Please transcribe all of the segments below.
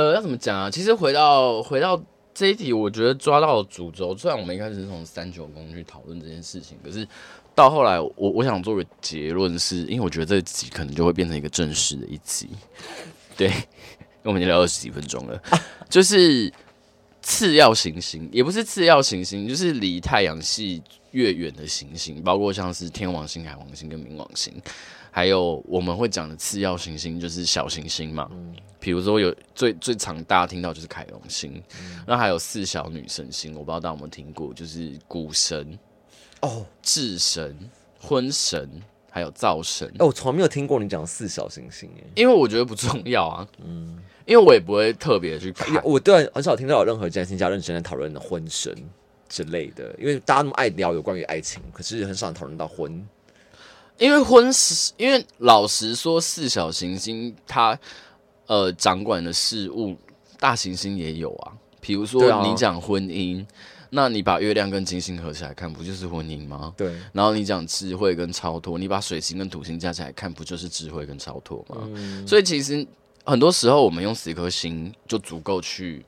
呃，要怎么讲啊？其实回到回到这一题，我觉得抓到了主轴。虽然我们一开始是从三九宫去讨论这件事情，可是到后来我，我我想做个结论，是因为我觉得这集可能就会变成一个正式的一集。对，因为我们已经聊二十几分钟了，就是次要行星，也不是次要行星，就是离太阳系越远的行星，包括像是天王星、海王星跟冥王星。还有我们会讲的次要行星就是小行星嘛，嗯，比如说有最最常大家听到就是凯龙星，嗯，那还有四小女神星，我不知道大家有没有听过，就是谷神哦、智神、婚神，还有灶神。哎，我从来没有听过你讲四小行星耶，因为我觉得不重要啊，嗯，因为我也不会特别去看，我对很少听到有任何占星家认真在讨论的婚神之类的，因为大家那么爱聊有关于爱情，可是很少讨论到婚。因为婚事，因为老实说，四小行星它呃掌管的事物，大行星也有啊。比如说你讲婚姻，啊，那你把月亮跟金星合起来看，不就是婚姻吗？对。然后你讲智慧跟超脱，你把水星跟土星加起来看，不就是智慧跟超脱吗？嗯。所以其实很多时候，我们用十颗星就足够去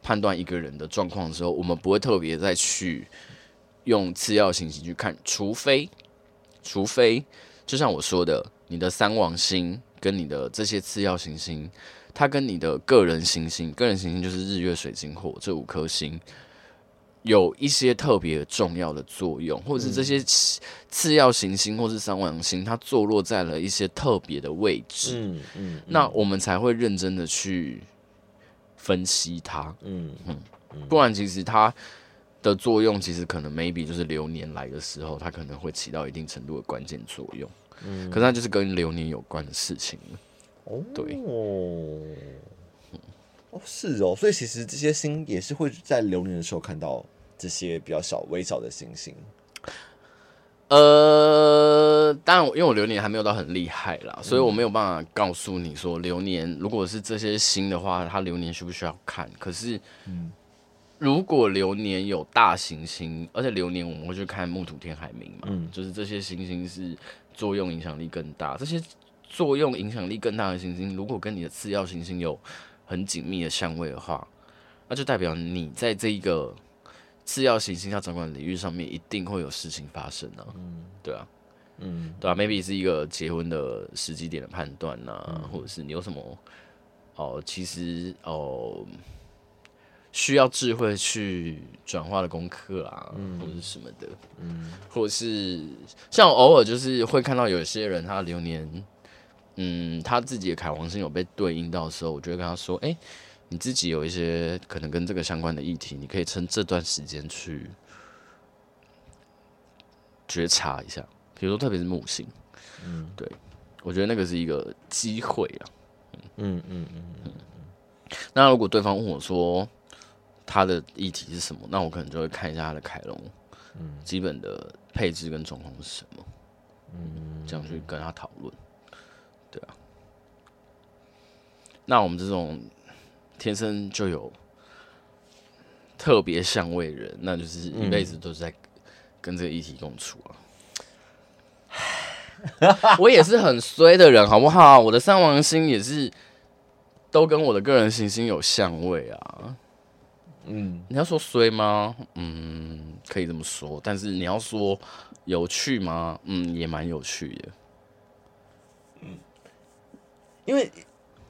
判断一个人的状况的时候，我们不会特别再去用次要信息去看，除非。除非，就像我说的，你的三王星跟你的这些次要行星，它跟你的个人行星，个人行星就是日月水晶火这五颗星，有一些特别重要的作用，或者是这些次要行星或是三王星，它坐落在了一些特别的位置，嗯嗯，那我们才会认真的去分析它，嗯嗯，不然其实它。的作用其实可能 maybe 就是流年来的时候，它可能会起到一定程度的关键作用。嗯，可是它就是跟流年有关的事情。哦，对，哦，是哦，所以其实这些星也是会在流年的时候看到这些比较小、微小的星星。呃，当然，因为我流年还没有到很厉害啦，所以我没有办法告诉你说流年如果是这些星的话，它流年需不需要看？可是，嗯。如果流年有大行星，而且流年我们会去看木土天海冥嘛，嗯，就是这些行星是作用影响力更大，这些作用影响力更大的行星，如果跟你的次要行星有很紧密的相位的话，那就代表你在这一个次要行星要掌管领域上面一定会有事情发生啊，嗯，对啊，嗯，对啊，maybe 是一个结婚的时机点的判断呐、啊嗯，或者是你有什么哦，其实哦。需要智慧去转化的功课啊，嗯，或者是什么的，嗯，或者是像偶尔就是会看到有些人他的流年，嗯，他自己的凯王星有被对应到的时候，我就会跟他说，哎、欸，你自己有一些可能跟这个相关的议题，你可以趁这段时间去觉察一下，比如说特别是木星，嗯，对，我觉得那个是一个机会啊，嗯嗯嗯嗯，那如果对方问我说，他的议题是什么？那我可能就会看一下他的凯龙，嗯，基本的配置跟状况是什么，嗯，这样去跟他讨论，对啊。那我们这种天生就有特别相位人，那就是一辈子都是在跟这个议题共处啊。嗯、我也是很衰的人，好不好？我的三王星也是都跟我的个人行星有相位啊。嗯，你要说衰吗？嗯，可以这么说。但是你要说有趣吗？嗯，也蛮有趣的。嗯，因为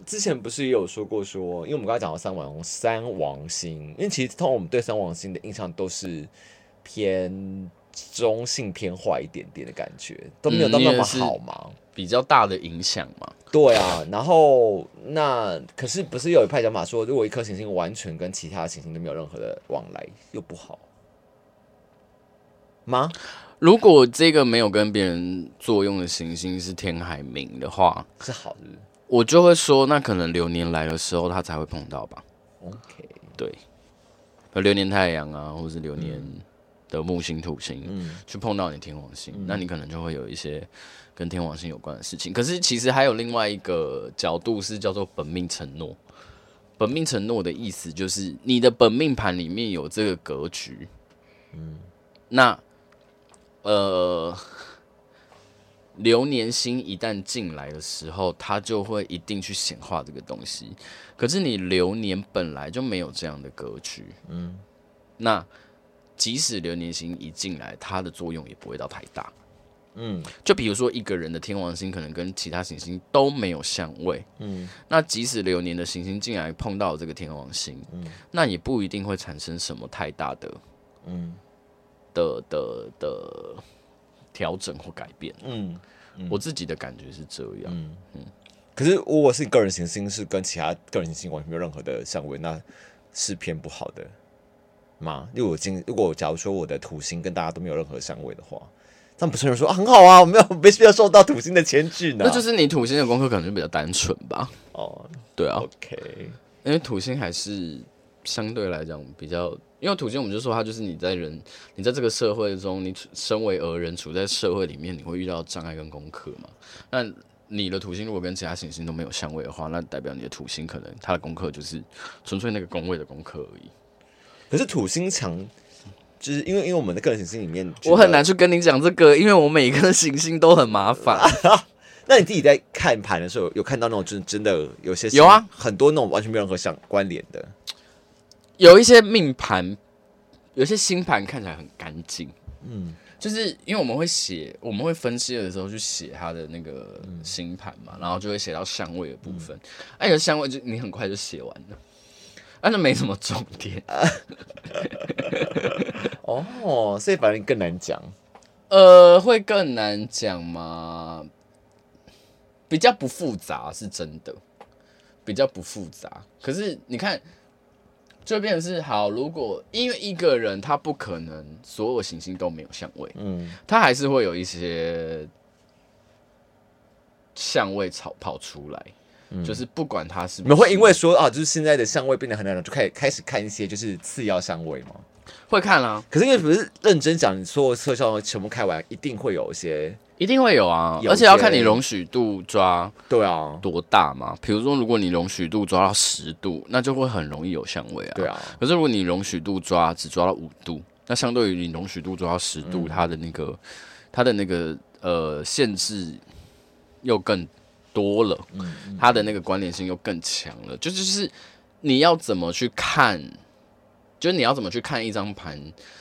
之前不是也有说过说，因为我们刚才讲到三王三王星，因为其实通常我们对三王星的印象都是偏。中性偏坏一点点的感觉都没有到那么好嘛，比较大的影响嘛。对啊，然后那可是不是有一派讲法说，如果一颗行星完全跟其他行星都没有任何的往来，又不好吗？如果这个没有跟别人作用的行星是天海冥的话，是好的。我就会说，那可能流年来的时候，他才会碰到吧。OK，对，流年太阳啊，或是流年。嗯的木星、土星，嗯，去碰到你天王星，嗯，那你可能就会有一些跟天王星有关的事情。可是其实还有另外一个角度是叫做本命承诺。本命承诺的意思就是你的本命盘里面有这个格局，嗯，那呃，流年星一旦进来的时候，它就会一定去显化这个东西。可是你流年本来就没有这样的格局，嗯，那即使流年星一进来，它的作用也不会到太大。嗯，就比如说一个人的天王星可能跟其他行星都没有相位，嗯，那即使流年的行星进来碰到这个天王星，嗯，那也不一定会产生什么太大的，嗯，的的的调整或改变，嗯，嗯，我自己的感觉是这样，嗯。嗯。可是如果是个人行星是跟其他个人行星完全没有任何的相位，那是偏不好的吗？因为我今如果假如说我的土星跟大家都没有任何相位的话。但不是有人说啊，很好啊，我没有没必要受到土星的牵制呢。那就是你土星的功课可能就比较单纯吧。哦，对啊，OK，因为土星还是相对来讲比较，因为土星我们就说它就是你在人，你在这个社会中，你身为而人处在社会里面，你会遇到障碍跟功课嘛。那你的土星如果跟其他行星都没有相位的话，那代表你的土星可能它的功课就是纯粹那个宫位的功课而已。可是土星强。就是因为因为我们的个人行星里面，我很难去跟你讲这个，因为我每一个行星都很麻烦。那你自己在看盘的时候，有看到那种真真的有些有啊，很多那种完全没有任何相关联的，有一些命盘，有些星盘看起来很干净。嗯，就是因为我们会写，我们会分析的时候去写它的那个星盘嘛，然后就会写到相位的部分。哎、嗯，有相位就你很快就写完了。那就没什么重点 哦，所以反正更难讲。呃，会更难讲吗？比较不复杂是真的，比较不复杂。可是你看，就变成是好。如果因为一个人他不可能所有行星都没有相位，嗯，他还是会有一些相位草跑出来。就是不管他是，你们会因为说啊，就是现在的香味变得很难了，就开始开始看一些就是次要香味吗？会看啊，可是因为不是认真讲，你所有特效全部开完，一定会有一些，一定会有啊，有而且要看你容许度抓对啊多大嘛。比如说，如果你容许度抓到十度，那就会很容易有香味啊。对啊，可是如果你容许度抓只抓到五度，那相对于你容许度抓到十度，嗯、它的那个它的那个呃限制又更。多了，他的那个关联性又更强了。就就是你要怎么去看，就是你要怎么去看一张盘，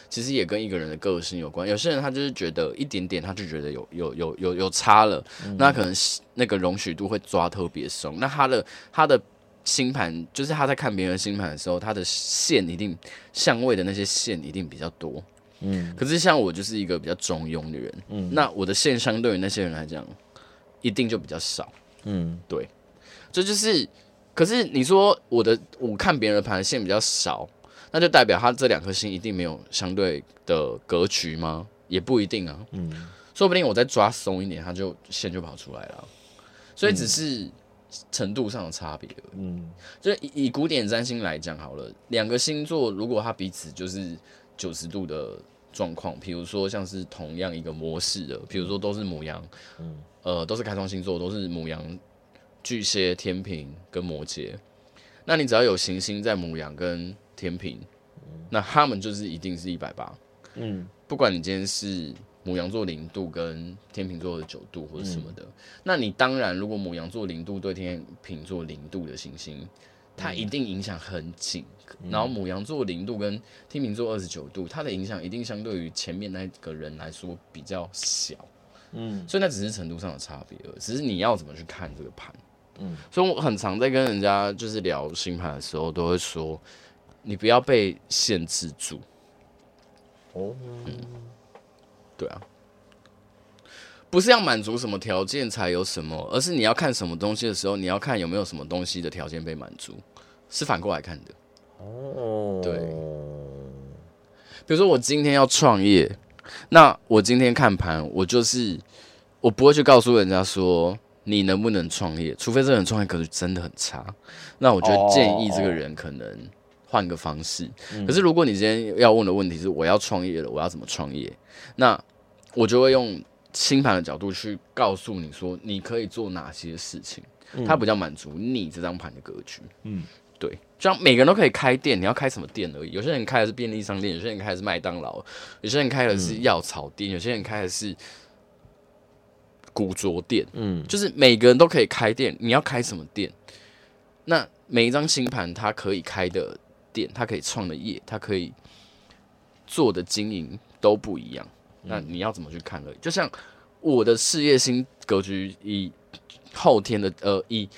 其实也跟一个人的个性有关。有些人他就是觉得一点点，他就觉得有有有有有差了，那可能那个容许度会抓特别松。那他的他的星盘，就是他在看别人星盘的时候，他的线一定相位的那些线一定比较多。嗯，可是像我就是一个比较中庸的人，嗯，那我的线相对于那些人来讲，一定就比较少。嗯，对，这就是。可是你说我的，我看别人的盘线比较少，那就代表他这两颗星一定没有相对的格局吗？也不一定啊。嗯，说不定我再抓松一点，他就线就跑出来了。所以只是程度上的差别。嗯，就以以古典占星来讲好了，两个星座如果它彼此就是九十度的状况，比如说像是同样一个模式的，比如说都是母羊，嗯。呃，都是开创星座，都是母羊、巨蟹、天平跟摩羯。那你只要有行星在母羊跟天平，那他们就是一定是一百八。嗯，不管你今天是母羊座零度跟天平座的九度或者什么的，嗯、那你当然如果母羊座零度对天平座零度的行星，它一定影响很紧。嗯、然后母羊座零度跟天秤座二十九度，它的影响一定相对于前面那个人来说比较小。嗯，所以那只是程度上的差别而已，只是你要怎么去看这个盘。嗯，所以我很常在跟人家就是聊星盘的时候，都会说，你不要被限制住。哦，嗯，对啊，不是要满足什么条件才有什么，而是你要看什么东西的时候，你要看有没有什么东西的条件被满足，是反过来看的。哦，对，比如说我今天要创业。那我今天看盘，我就是我不会去告诉人家说你能不能创业，除非这个人创业格局真的很差。那我觉得建议这个人可能换个方式。可是如果你今天要问的问题是我要创业了，我要怎么创业？那我就会用清盘的角度去告诉你说你可以做哪些事情，它比较满足你这张盘的格局。嗯。对，就像每个人都可以开店，你要开什么店而已。有些人开的是便利商店，有些人开的是麦当劳，有些人开的是药草店，有些人开的是古着店，嗯，就是每个人都可以开店，你要开什么店？那每一张星盘，它可以开的店，它可以创的业，它可以做的经营都不一样。那你要怎么去看呢？就像我的事业心格局，以后天的呃，以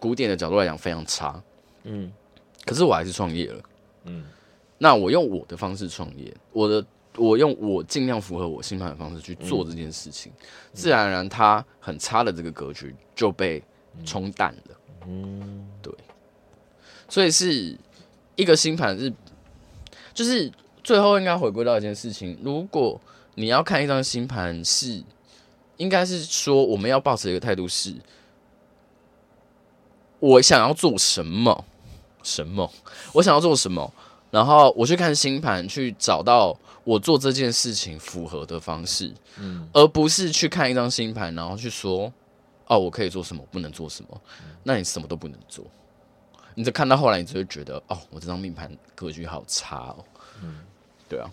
古典的角度来讲，非常差。嗯，可是我还是创业了。嗯，那我用我的方式创业，我的我用我尽量符合我星盘的方式去做这件事情，自然而然，它很差的这个格局就被冲淡了。嗯，对。所以是一个星盘是，就是最后应该回归到一件事情，如果你要看一张星盘，是应该是说我们要保持一个态度是，我想要做什么，什么，我想要做什么，然后我去看星盘，去找到我做这件事情符合的方式，嗯，而不是去看一张星盘，然后去说，哦，我可以做什么，不能做什么，那你什么都不能做。你就看到后来，你就会觉得哦，我这张命盘格局好差哦。嗯，对啊。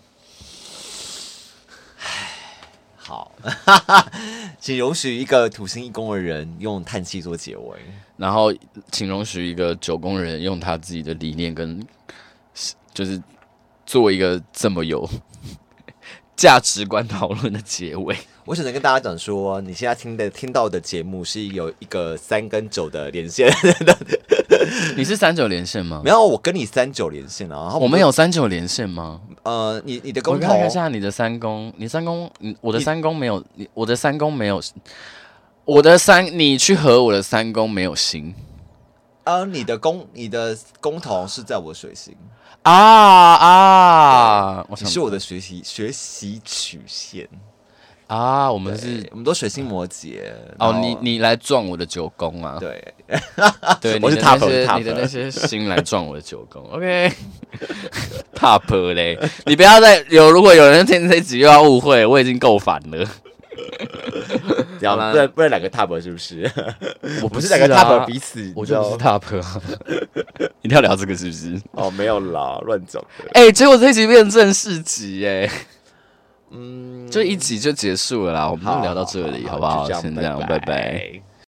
好，请容许一个土星一宫的人用叹气做结尾，然后请容许一个九宫人用他自己的理念跟，就是做一个这么有 价值观讨论的结尾。我只能跟大家讲说，你现在听的听到的节目是有一个三跟九的连线。你是三九连线吗？没有，我跟你三九连线啊。我们有三九连线吗？呃，你你的工，我看一下你的三公，你三公，你我的三公没有，你我的三公没有，我的三，你去和我的三公没有星。呃，你的工，你的工头是在我水星。啊啊！你是我的学习学习曲线。啊，我们是，我们都水星摩羯哦。你你来撞我的九宫啊？对，对，我是 top，你的那些星来撞我的九宫。OK，top 嘞，你不要再有，如果有人听这一集又要误会，我已经够烦了。好了，不然不然两个 top 是不是？我不是两个 top 彼此，我就不是 top 啊。一定要聊这个是不是？哦，没有啦，乱讲的。哎，结果这一集变正式集哎。嗯，就一集就结束了啦，我们就聊到这里，好不好？先这样，拜拜。